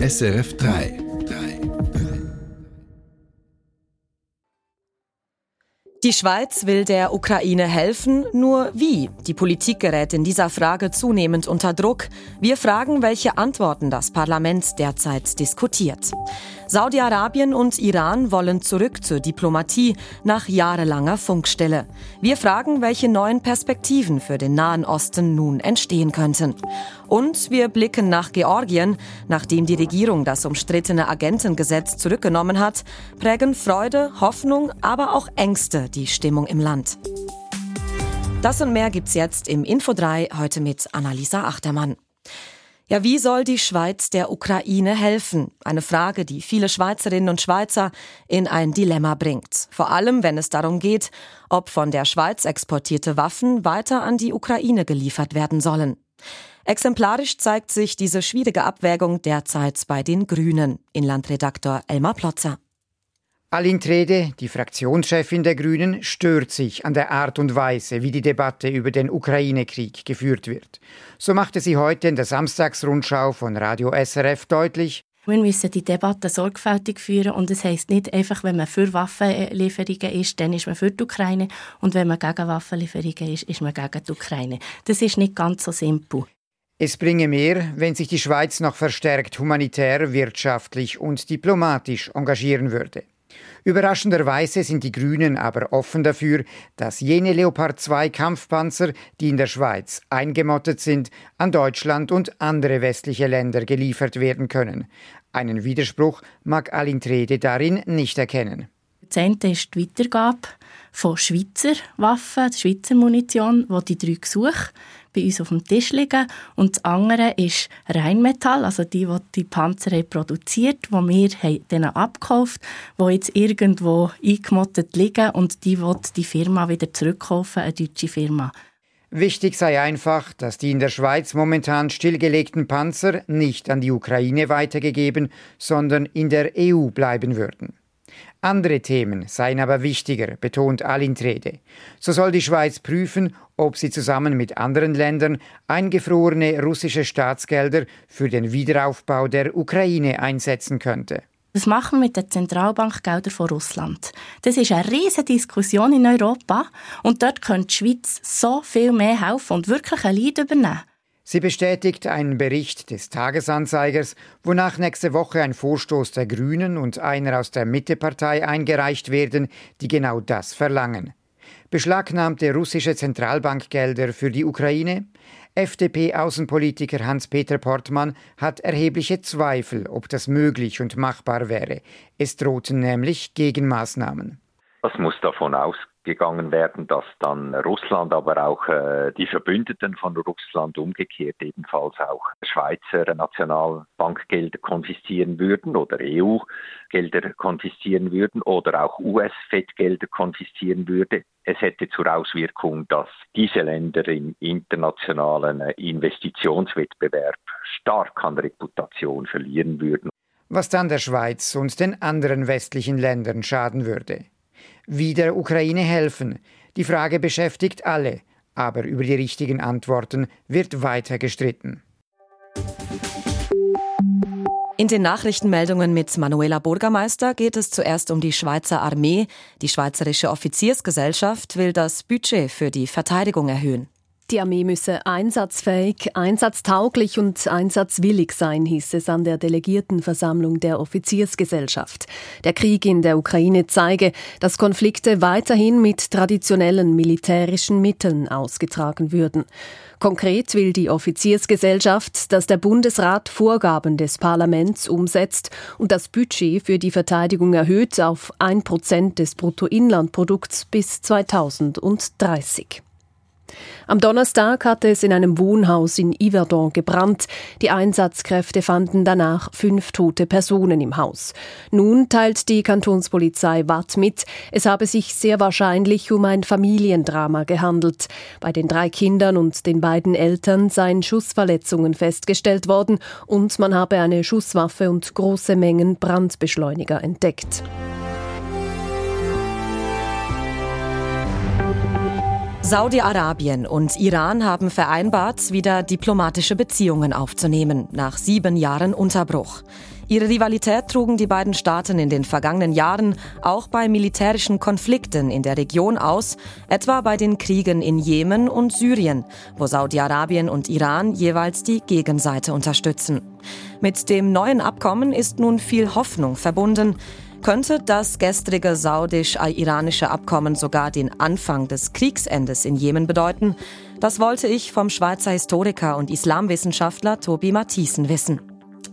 SRF 3. Die Schweiz will der Ukraine helfen, nur wie? Die Politik gerät in dieser Frage zunehmend unter Druck. Wir fragen, welche Antworten das Parlament derzeit diskutiert. Saudi-Arabien und Iran wollen zurück zur Diplomatie nach jahrelanger Funkstille. Wir fragen, welche neuen Perspektiven für den Nahen Osten nun entstehen könnten. Und wir blicken nach Georgien. Nachdem die Regierung das umstrittene Agentengesetz zurückgenommen hat, prägen Freude, Hoffnung, aber auch Ängste die Stimmung im Land. Das und mehr gibt's jetzt im Info 3 heute mit Annalisa Achtermann. Ja, wie soll die Schweiz der Ukraine helfen? Eine Frage, die viele Schweizerinnen und Schweizer in ein Dilemma bringt. Vor allem, wenn es darum geht, ob von der Schweiz exportierte Waffen weiter an die Ukraine geliefert werden sollen. Exemplarisch zeigt sich diese schwierige Abwägung derzeit bei den Grünen. Inlandredaktor Elmar Plotzer. Aline Trede, die Fraktionschefin der Grünen, stört sich an der Art und Weise, wie die Debatte über den Ukraine-Krieg geführt wird. So machte sie heute in der Samstagsrundschau von Radio SRF deutlich, wir müssen die Debatte sorgfältig führen und es heißt nicht einfach, wenn man für Waffenlieferungen ist, dann ist man für die Ukraine und wenn man gegen Waffenlieferungen ist, ist man gegen die Ukraine. Das ist nicht ganz so simpel. Es bringe mehr, wenn sich die Schweiz noch verstärkt humanitär, wirtschaftlich und diplomatisch engagieren würde. Überraschenderweise sind die Grünen aber offen dafür, dass jene Leopard 2 Kampfpanzer, die in der Schweiz eingemottet sind, an Deutschland und andere westliche Länder geliefert werden können. Einen Widerspruch mag Alintrede darin nicht erkennen. Zehnte ist die Weitergabe von Schweizer Waffen, Schweizer Munition, die die drei Gesuche bei uns auf dem Tisch liegen. Und das andere ist Rheinmetall, also die, die die Panzer haben produziert, die wir denen abgekauft haben, die jetzt irgendwo eingemottet liegen und die will die Firma wieder zurückkaufen, eine deutsche Firma. Wichtig sei einfach, dass die in der Schweiz momentan stillgelegten Panzer nicht an die Ukraine weitergegeben, sondern in der EU bleiben würden. Andere Themen seien aber wichtiger, betont Alintrede. So soll die Schweiz prüfen, ob sie zusammen mit anderen Ländern eingefrorene russische Staatsgelder für den Wiederaufbau der Ukraine einsetzen könnte. Was machen wir mit den Zentralbankgeldern von Russland? Das ist eine riesige Diskussion in Europa und dort könnte die Schweiz so viel mehr helfen und wirklich ein Lied übernehmen. Sie bestätigt einen Bericht des Tagesanzeigers, wonach nächste Woche ein Vorstoß der Grünen und einer aus der Mittepartei eingereicht werden, die genau das verlangen. Beschlagnahmte russische Zentralbankgelder für die Ukraine? FDP-Außenpolitiker Hans-Peter Portmann hat erhebliche Zweifel, ob das möglich und machbar wäre. Es drohten nämlich Gegenmaßnahmen. Was muss davon ausgehen? gegangen werden, dass dann Russland, aber auch äh, die Verbündeten von Russland umgekehrt ebenfalls auch Schweizer Nationalbankgelder konfiszieren würden oder EU-Gelder konfiszieren würden oder auch US-Fed-Gelder konfiszieren würde. Es hätte zur Auswirkung, dass diese Länder im internationalen Investitionswettbewerb stark an Reputation verlieren würden. Was dann der Schweiz und den anderen westlichen Ländern schaden würde wie der Ukraine helfen. Die Frage beschäftigt alle, aber über die richtigen Antworten wird weiter gestritten. In den Nachrichtenmeldungen mit Manuela Bürgermeister geht es zuerst um die Schweizer Armee. Die Schweizerische Offiziersgesellschaft will das Budget für die Verteidigung erhöhen. Die Armee müsse einsatzfähig, einsatztauglich und einsatzwillig sein, hieß es an der Delegiertenversammlung der Offiziersgesellschaft. Der Krieg in der Ukraine zeige, dass Konflikte weiterhin mit traditionellen militärischen Mitteln ausgetragen würden. Konkret will die Offiziersgesellschaft, dass der Bundesrat Vorgaben des Parlaments umsetzt und das Budget für die Verteidigung erhöht auf ein Prozent des Bruttoinlandprodukts bis 2030. Am Donnerstag hatte es in einem Wohnhaus in Yverdon gebrannt. Die Einsatzkräfte fanden danach fünf tote Personen im Haus. Nun teilt die Kantonspolizei Watt mit, es habe sich sehr wahrscheinlich um ein Familiendrama gehandelt. Bei den drei Kindern und den beiden Eltern seien Schussverletzungen festgestellt worden und man habe eine Schusswaffe und große Mengen Brandbeschleuniger entdeckt. Saudi-Arabien und Iran haben vereinbart, wieder diplomatische Beziehungen aufzunehmen, nach sieben Jahren Unterbruch. Ihre Rivalität trugen die beiden Staaten in den vergangenen Jahren auch bei militärischen Konflikten in der Region aus, etwa bei den Kriegen in Jemen und Syrien, wo Saudi-Arabien und Iran jeweils die Gegenseite unterstützen. Mit dem neuen Abkommen ist nun viel Hoffnung verbunden. Könnte das gestrige saudisch-iranische Abkommen sogar den Anfang des Kriegsendes in Jemen bedeuten? Das wollte ich vom Schweizer Historiker und Islamwissenschaftler Tobi Matthiesen wissen.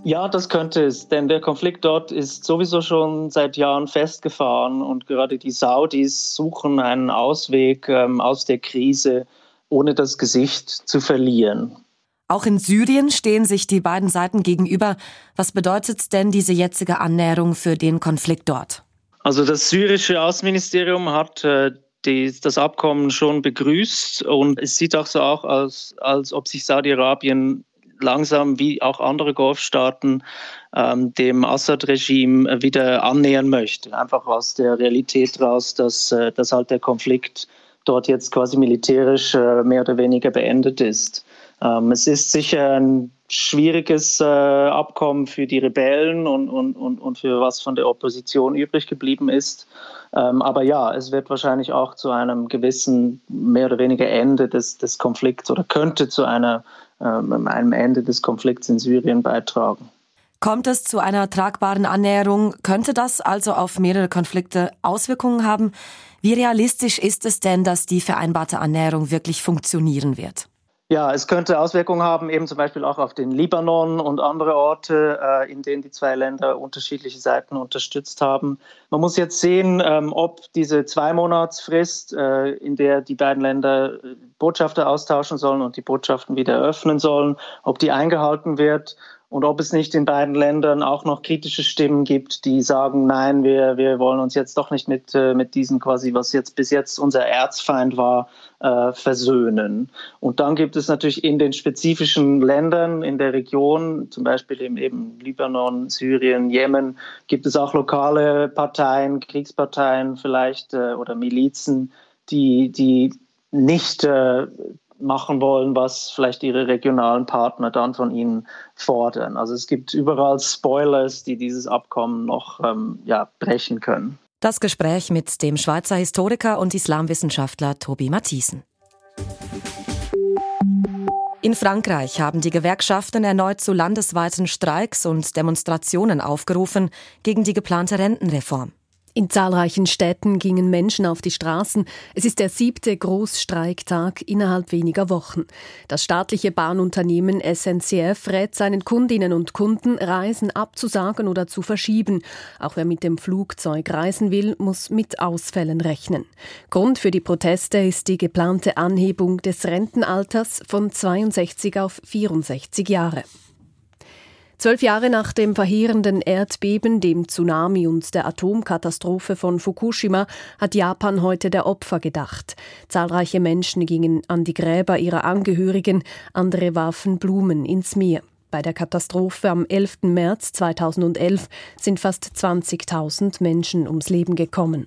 Ja, das könnte es, denn der Konflikt dort ist sowieso schon seit Jahren festgefahren und gerade die Saudis suchen einen Ausweg ähm, aus der Krise, ohne das Gesicht zu verlieren. Auch in Syrien stehen sich die beiden Seiten gegenüber. Was bedeutet denn diese jetzige Annäherung für den Konflikt dort? Also das syrische Außenministerium hat äh, die, das Abkommen schon begrüßt und es sieht auch so aus, als, ob sich Saudi-Arabien langsam wie auch andere Golfstaaten ähm, dem Assad-Regime wieder annähern möchte. Einfach aus der Realität raus, dass, äh, dass halt der Konflikt dort jetzt quasi militärisch äh, mehr oder weniger beendet ist. Ähm, es ist sicher ein schwieriges äh, Abkommen für die Rebellen und, und, und, und für was von der Opposition übrig geblieben ist. Ähm, aber ja, es wird wahrscheinlich auch zu einem gewissen mehr oder weniger Ende des, des Konflikts oder könnte zu einer, ähm, einem Ende des Konflikts in Syrien beitragen. Kommt es zu einer tragbaren Annäherung, könnte das also auf mehrere Konflikte Auswirkungen haben. Wie realistisch ist es denn, dass die vereinbarte Annäherung wirklich funktionieren wird? Ja, es könnte Auswirkungen haben, eben zum Beispiel auch auf den Libanon und andere Orte, äh, in denen die zwei Länder unterschiedliche Seiten unterstützt haben. Man muss jetzt sehen, ähm, ob diese Zweimonatsfrist, äh, in der die beiden Länder äh, Botschafter austauschen sollen und die Botschaften wieder eröffnen sollen, ob die eingehalten wird und ob es nicht in beiden Ländern auch noch kritische Stimmen gibt, die sagen, nein, wir, wir wollen uns jetzt doch nicht mit, äh, mit diesem quasi, was jetzt bis jetzt unser Erzfeind war, äh, versöhnen. Und dann gibt es natürlich in den spezifischen Ländern in der Region, zum Beispiel im eben Libanon, Syrien, Jemen, gibt es auch lokale Parteien, Kriegsparteien vielleicht äh, oder Milizen, die, die nicht äh, machen wollen, was vielleicht ihre regionalen Partner dann von ihnen fordern. Also es gibt überall Spoilers, die dieses Abkommen noch ähm, ja, brechen können. Das Gespräch mit dem Schweizer Historiker und Islamwissenschaftler Tobi Matthiesen. In Frankreich haben die Gewerkschaften erneut zu landesweiten Streiks und Demonstrationen aufgerufen gegen die geplante Rentenreform. In zahlreichen Städten gingen Menschen auf die Straßen. Es ist der siebte Großstreiktag innerhalb weniger Wochen. Das staatliche Bahnunternehmen SNCF rät seinen Kundinnen und Kunden, Reisen abzusagen oder zu verschieben. Auch wer mit dem Flugzeug reisen will, muss mit Ausfällen rechnen. Grund für die Proteste ist die geplante Anhebung des Rentenalters von 62 auf 64 Jahre. Zwölf Jahre nach dem verheerenden Erdbeben, dem Tsunami und der Atomkatastrophe von Fukushima hat Japan heute der Opfer gedacht. Zahlreiche Menschen gingen an die Gräber ihrer Angehörigen, andere warfen Blumen ins Meer. Bei der Katastrophe am 11. März 2011 sind fast 20.000 Menschen ums Leben gekommen.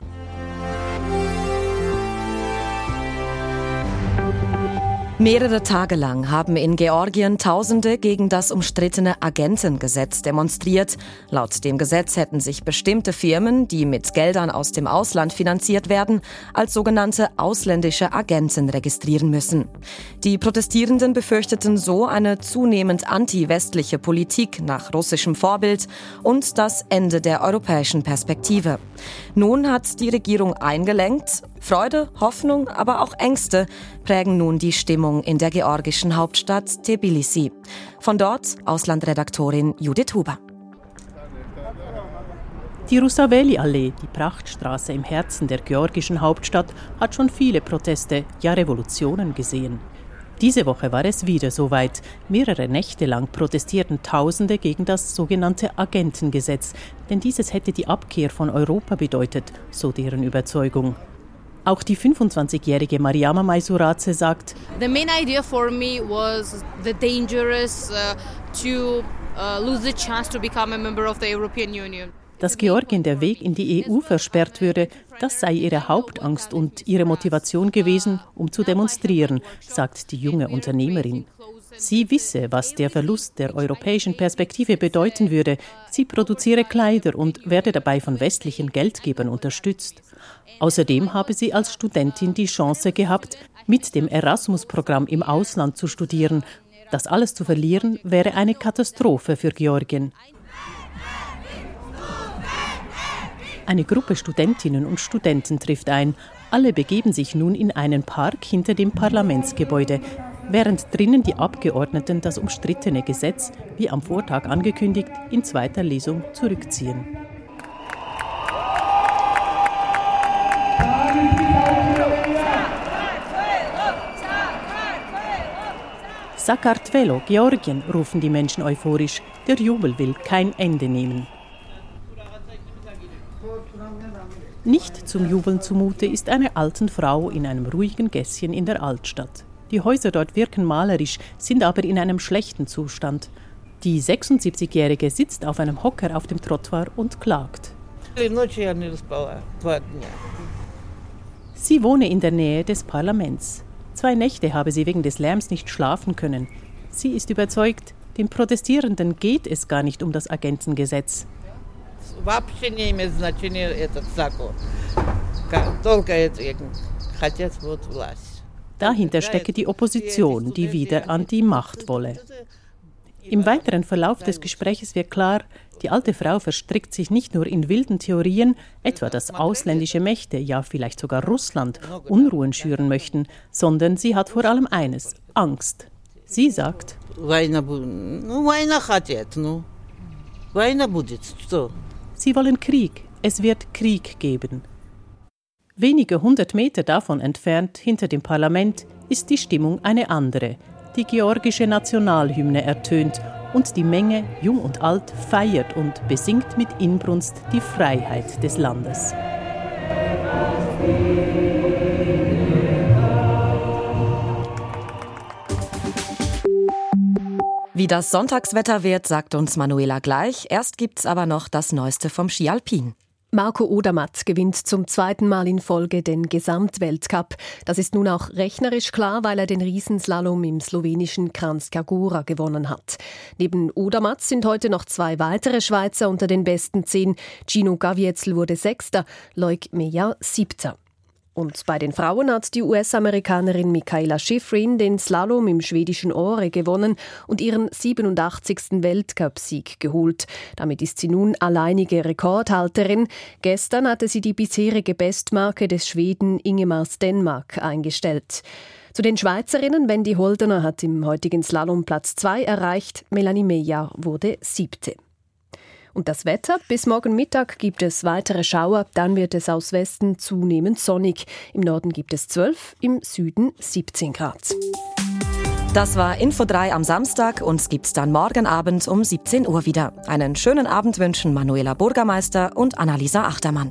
Mehrere Tage lang haben in Georgien Tausende gegen das umstrittene Agentengesetz demonstriert. Laut dem Gesetz hätten sich bestimmte Firmen, die mit Geldern aus dem Ausland finanziert werden, als sogenannte ausländische Agenten registrieren müssen. Die Protestierenden befürchteten so eine zunehmend anti-westliche Politik nach russischem Vorbild und das Ende der europäischen Perspektive. Nun hat die Regierung eingelenkt. Freude, Hoffnung, aber auch Ängste prägen nun die Stimmung in der georgischen Hauptstadt Tbilisi. Von dort Auslandredaktorin Judith Huber. Die Rusaveli-Allee, die Prachtstraße im Herzen der georgischen Hauptstadt, hat schon viele Proteste, ja Revolutionen gesehen. Diese Woche war es wieder soweit. Mehrere Nächte lang protestierten Tausende gegen das sogenannte Agentengesetz, denn dieses hätte die Abkehr von Europa bedeutet, so deren Überzeugung. Auch die 25-jährige Mariama Maisuraze sagt, The main idea for me was the dangerous uh, to uh, lose the chance to become a member of the European Union. Dass Georgien der Weg in die EU versperrt würde, das sei ihre Hauptangst und ihre Motivation gewesen, um zu demonstrieren, sagt die junge Unternehmerin. Sie wisse, was der Verlust der europäischen Perspektive bedeuten würde. Sie produziere Kleider und werde dabei von westlichen Geldgebern unterstützt. Außerdem habe sie als Studentin die Chance gehabt, mit dem Erasmus-Programm im Ausland zu studieren. Das alles zu verlieren wäre eine Katastrophe für Georgien. Eine Gruppe Studentinnen und Studenten trifft ein. Alle begeben sich nun in einen Park hinter dem Parlamentsgebäude, während drinnen die Abgeordneten das umstrittene Gesetz, wie am Vortag angekündigt, in zweiter Lesung zurückziehen. Sakartvelo, Georgien, rufen die Menschen euphorisch. Der Jubel will kein Ende nehmen. Nicht zum Jubeln zumute ist einer alten Frau in einem ruhigen Gässchen in der Altstadt. Die Häuser dort wirken malerisch, sind aber in einem schlechten Zustand. Die 76-Jährige sitzt auf einem Hocker auf dem Trottoir und klagt. Sie wohne in der Nähe des Parlaments. Zwei Nächte habe sie wegen des Lärms nicht schlafen können. Sie ist überzeugt, den Protestierenden geht es gar nicht um das Agentengesetz. Dahinter stecke die Opposition, die wieder an die Macht wolle. Im weiteren Verlauf des Gesprächs wird klar, die alte Frau verstrickt sich nicht nur in wilden Theorien, etwa dass ausländische Mächte, ja vielleicht sogar Russland, Unruhen schüren möchten, sondern sie hat vor allem eines, Angst. Sie sagt, Sie wollen Krieg, es wird Krieg geben. Wenige hundert Meter davon entfernt, hinter dem Parlament, ist die Stimmung eine andere. Die georgische Nationalhymne ertönt und die Menge, jung und alt, feiert und besingt mit Inbrunst die Freiheit des Landes. Wie das Sonntagswetter wird, sagt uns Manuela gleich. Erst gibt's aber noch das Neueste vom Ski Alpin. Marco Odermatt gewinnt zum zweiten Mal in Folge den Gesamtweltcup. Das ist nun auch rechnerisch klar, weil er den Riesenslalom im slowenischen Kranjska gewonnen hat. Neben Odermatt sind heute noch zwei weitere Schweizer unter den besten zehn. Gino Gavietzel wurde Sechster, Leuk Meyer Siebter. Und bei den Frauen hat die US-Amerikanerin Michaela Schifrin den Slalom im schwedischen Åre gewonnen und ihren 87. Weltcupsieg geholt. Damit ist sie nun alleinige Rekordhalterin. Gestern hatte sie die bisherige Bestmarke des Schweden Ingemar Stenmark eingestellt. Zu den Schweizerinnen, Wendy Holdener hat im heutigen Slalom Platz 2 erreicht, Melanie Meyer wurde siebte. Und das Wetter? Bis morgen Mittag gibt es weitere Schauer, dann wird es aus Westen zunehmend sonnig. Im Norden gibt es 12, im Süden 17 Grad. Das war Info 3 am Samstag. Uns gibt's dann morgen Abend um 17 Uhr wieder. Einen schönen Abend wünschen Manuela Bürgermeister und Annalisa Achtermann.